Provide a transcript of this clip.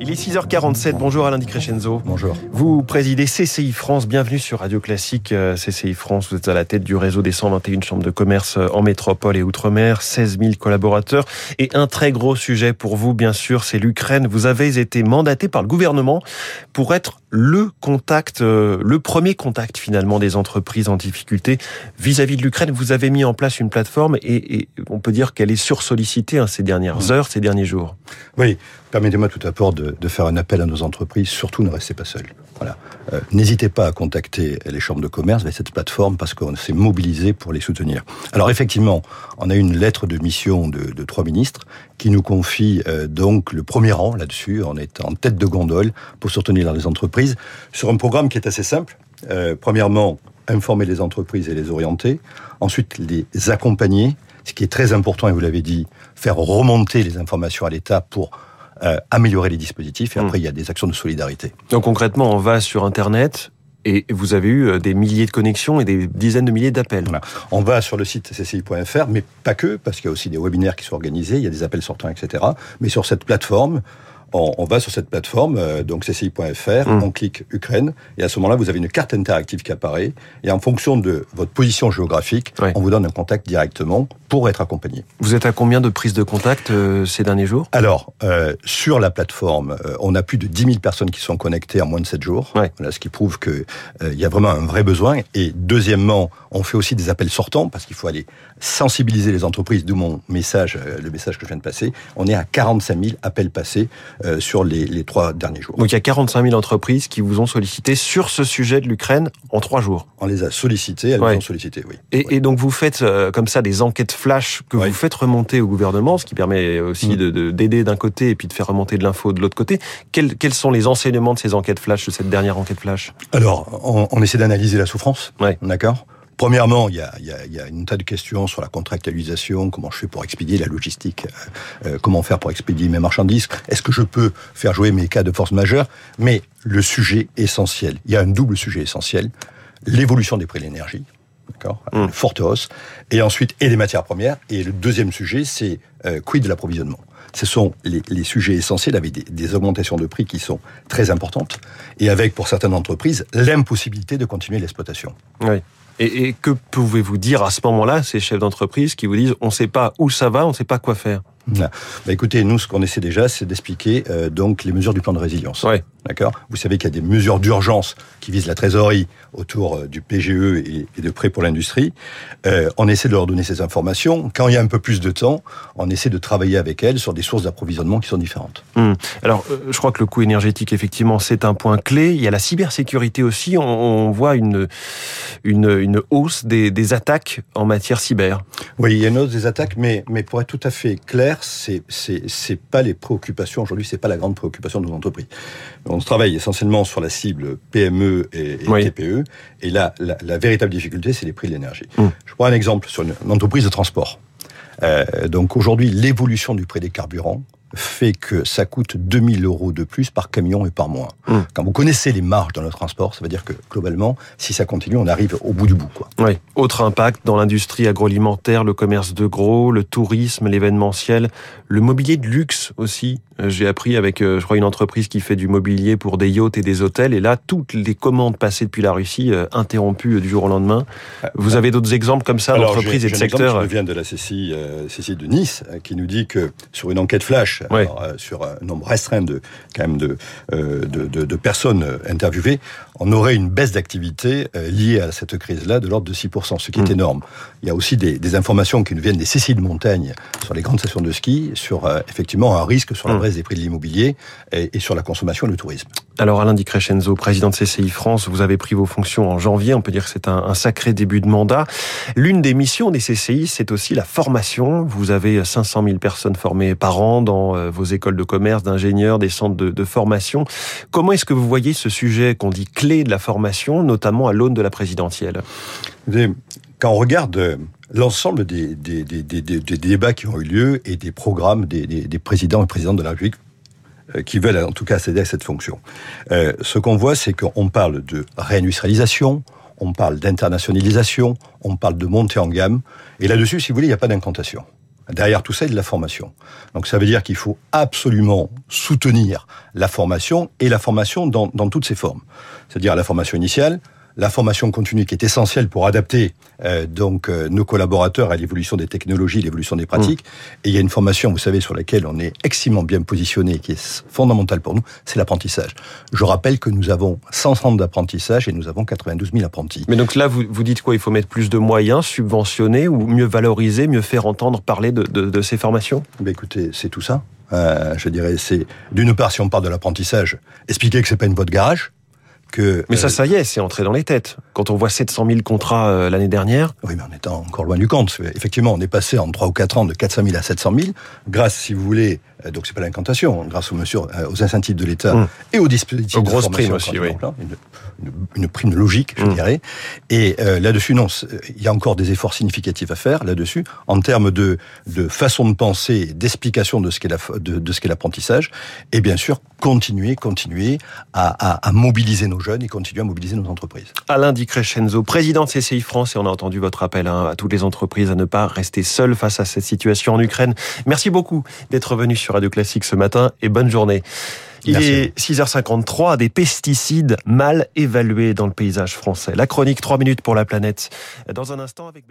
Il est 6h47, bonjour Alain Di Crescenzo. Bonjour. Vous présidez CCI France, bienvenue sur Radio Classique. Euh, CCI France, vous êtes à la tête du réseau des 121 chambres de commerce euh, en métropole et outre-mer, 16 000 collaborateurs. Et un très gros sujet pour vous, bien sûr, c'est l'Ukraine. Vous avez été mandaté par le gouvernement pour être le contact, euh, le premier contact finalement des entreprises en difficulté vis-à-vis de l'Ukraine. Vous avez mis en place une plateforme et, on peut dire qu'elle est sursollicitée hein, ces dernières heures, ces derniers jours. Oui, permettez-moi tout d'abord de, de, faire un appel à nos entreprises. Surtout, ne restez pas seuls. Euh, N'hésitez pas à contacter les chambres de commerce avec cette plateforme parce qu'on s'est mobilisé pour les soutenir. Alors effectivement, on a une lettre de mission de, trois ministres qui nous confie euh, donc le premier rang là-dessus. On est en tête de gondole pour soutenir les entreprises sur un programme qui est assez simple. Euh, premièrement, informer les entreprises et les orienter. Ensuite, les accompagner. Ce qui est très important, et vous l'avez dit, faire remonter les informations à l'État pour euh, améliorer les dispositifs. Et après, mmh. il y a des actions de solidarité. Donc concrètement, on va sur Internet, et vous avez eu euh, des milliers de connexions et des dizaines de milliers d'appels. Voilà. On va sur le site cci.fr, mais pas que, parce qu'il y a aussi des webinaires qui sont organisés, il y a des appels sortants, etc. Mais sur cette plateforme, on, on, va sur cette plateforme, euh, donc cci.fr, mmh. on clique Ukraine, et à ce moment-là, vous avez une carte interactive qui apparaît, et en fonction de votre position géographique, on vous donne un contact directement pour être accompagné. Vous êtes à combien de prises de contact euh, ces derniers jours? Alors, euh, sur la plateforme, on a plus de 10 000 personnes qui sont connectées en moins de 7 jours, voilà, ce qui prouve qu'il y a vraiment un vrai besoin. Et deuxièmement, on fait aussi des appels sortants, parce qu'il faut aller sensibiliser les entreprises, d'où mon message, le message que je viens de passer. On est à 45 000 appels passés euh, sur les, les, trois derniers jours. Donc il y a 45 000 entreprises qui vous ont sollicité sur ce sujet de l'Ukraine en trois jours. On les a sollicitées, elles ouais. nous ont sollicité, oui. Et, oui. et donc vous faites euh, comme ça des enquêtes flash que vous faites remonter au gouvernement, ce qui permet aussi Mm. de d'aider d'un côté et puis de faire remonter de l'info de l'autre côté. Quels, quels, sont les enseignements de ces enquêtes flash, de cette dernière enquête flash? Alors, on, on essaie d'analyser la souffrance, ouais. d'accord? Premièrement, il y, a, il, y a, il y a une tas de questions sur la contractualisation, comment je fais pour expédier la logistique, euh, comment faire pour expédier mes marchandises, est-ce que je peux faire jouer mes cas de force majeure? Mais le sujet essentiel, il y a un double sujet essentiel, l'évolution des prix de l'énergie, d'accord Mm. Une forte hausse, et ensuite, et les matières premières, et le deuxième sujet, c'est euh, quid de l'approvisionnement ce sont les, les, sujets essentiels avec des, des, augmentations de prix qui sont très importantes et avec, pour certaines entreprises, l'impossibilité de continuer l'exploitation. Oui. Et, et, que pouvez-vous dire à ce moment-là, ces chefs d'entreprise qui vous disent on ne sait pas où ça va, on ne sait pas quoi faire? Bah, écoutez, nous, ce qu'on essaie déjà, c'est d'expliquer euh, donc les mesures du plan de résilience. Ouais. D'accord? Vous savez qu'il y a des mesures d'urgence qui visent la trésorerie autour euh, du PGE et, de prêts pour l'industrie. Euh, on essaie de leur donner ces informations. Quand il y a un peu plus de temps, on essaie de travailler avec elles sur des sources d'approvisionnement qui sont différentes. Hum. Alors, euh, je crois que le coût énergétique, effectivement, c'est un point clé. Il y a la cybersécurité aussi. On, on voit une, une, une hausse des, des, attaques en matière cyber. Oui, il y a une hausse des attaques, mais, mais pour être tout à fait clair, c'est c'est pas les préoccupations aujourd'hui, c'est pas la grande préoccupation de nos entreprises. On travaille essentiellement sur la cible PME et, et oui. TPE, et là, la, la véritable difficulté, c'est les prix de l'énergie. Mmh. Je prends un exemple sur une, une entreprise de transport. Euh, donc aujourd'hui, l'évolution du prix des carburants fait que ça coûte 2000 euros de plus par camion et par mois. Mmh. Quand vous connaissez les marges dans le transport, ça veut dire que globalement, si ça continue, on arrive au bout du bout. Quoi. Oui. Autre impact dans l'industrie agroalimentaire, le commerce de gros, le tourisme, l'événementiel, le mobilier de luxe aussi. Euh, j'ai appris avec, euh, je crois, une entreprise qui fait du mobilier pour des yachts et des hôtels. Et là, toutes les commandes passées depuis la Russie euh, interrompues du jour au lendemain. Vous avez d'autres exemples comme ça d'entreprises et de secteurs Je viens de la euh, CCI de Nice, qui nous dit que sur une enquête flash, Ouais. Alors, euh, sur un nombre restreint de, quand même de, euh, de, de, de, personnes interviewées, on aurait une baisse d'activité euh, liée à cette crise-là de l'ordre de 6%, ce qui mmh. est énorme. Il y a aussi des, des, informations qui nous viennent des CCI de montagne sur les grandes stations de ski, sur euh, effectivement un risque sur la baisse mmh. des prix de l'immobilier et, et, sur la consommation et le tourisme. Alors Alain Di Crescenzo, président de CCI France, vous avez pris vos fonctions en janvier, on peut dire que c'est un, un, sacré début de mandat. L'une des missions des CCI, c'est aussi la formation. Vous avez 500 000 personnes formées par an dans euh, vos écoles de commerce, d'ingénieurs, des centres de, de formation. Comment est-ce que vous voyez ce sujet qu'on dit clé de la formation, notamment à l'aune de la présidentielle Quand on regarde euh, l'ensemble des, des, des, des, débats qui ont eu lieu et des programmes des, présidents et présidentes de la République euh, qui veulent en tout cas accéder à cette fonction. Euh, ce qu'on voit, c'est qu'on parle de réindustrialisation, on parle d'internationalisation, on parle de montée en gamme, et là-dessus, si vous voulez, il n'y a pas d'incantation. Derrière tout ça, il y a de la formation. Donc ça veut dire qu'il faut absolument soutenir la formation et la formation dans, dans toutes ses formes. C'est-à-dire la formation initiale, la formation continue qui est essentielle pour adapter euh, donc euh, nos collaborateurs à l'évolution des technologies, l'évolution des pratiques. Mmh. Et il y a une formation, vous savez, sur laquelle on est extrêmement bien positionné, qui est fondamentale pour nous, c'est l'apprentissage. Je rappelle que nous avons 100 centres d'apprentissage et nous avons 92 000 apprentis. Mais donc là, vous, vous dites quoi? Il faut mettre plus de moyens, subventionner ou mieux valoriser, mieux faire entendre parler de, de, de ces formations? Ben Écoutez, c'est tout ça. Euh, je dirais, c'est d'une part, si on parle de l'apprentissage, expliquer que c'est pas une voie de garage, que, mais ça, ça y est, c'est entré dans les têtes. Quand on voit 700 000 contrats euh, l'année dernière. Oui, mais on est encore loin du compte. Effectivement, on est passé en 3 ou 4 ans de 400 000 à 700 000, grâce, si vous voulez, euh, donc c'est pas l'incantation, grâce aux mesures, euh, aux incentives de l'État mmh. et aux dispositifs aux de grosses primes aussi, oui. Une, une, une, prime logique, je mmh. dirais. Et euh, là-dessus, non, il y a encore des efforts significatifs à faire là-dessus, en termes de, de façon de penser, d'explication de ce qu'est de, de ce qu'est l'apprentissage, et bien sûr continuer, continuer à, à, à, mobiliser nos jeunes et continuer à mobiliser nos entreprises. Alain Di Crescenzo, président de CCI France, et on a entendu votre appel hein, à toutes les entreprises à ne pas rester seules face à cette situation en Ukraine. Merci beaucoup d'être venu sur Radio Classique ce matin et bonne journée. Il Merci. est 6h53, des pesticides mal évalués dans le paysage français. La chronique 3 minutes pour la planète. Dans un instant avec.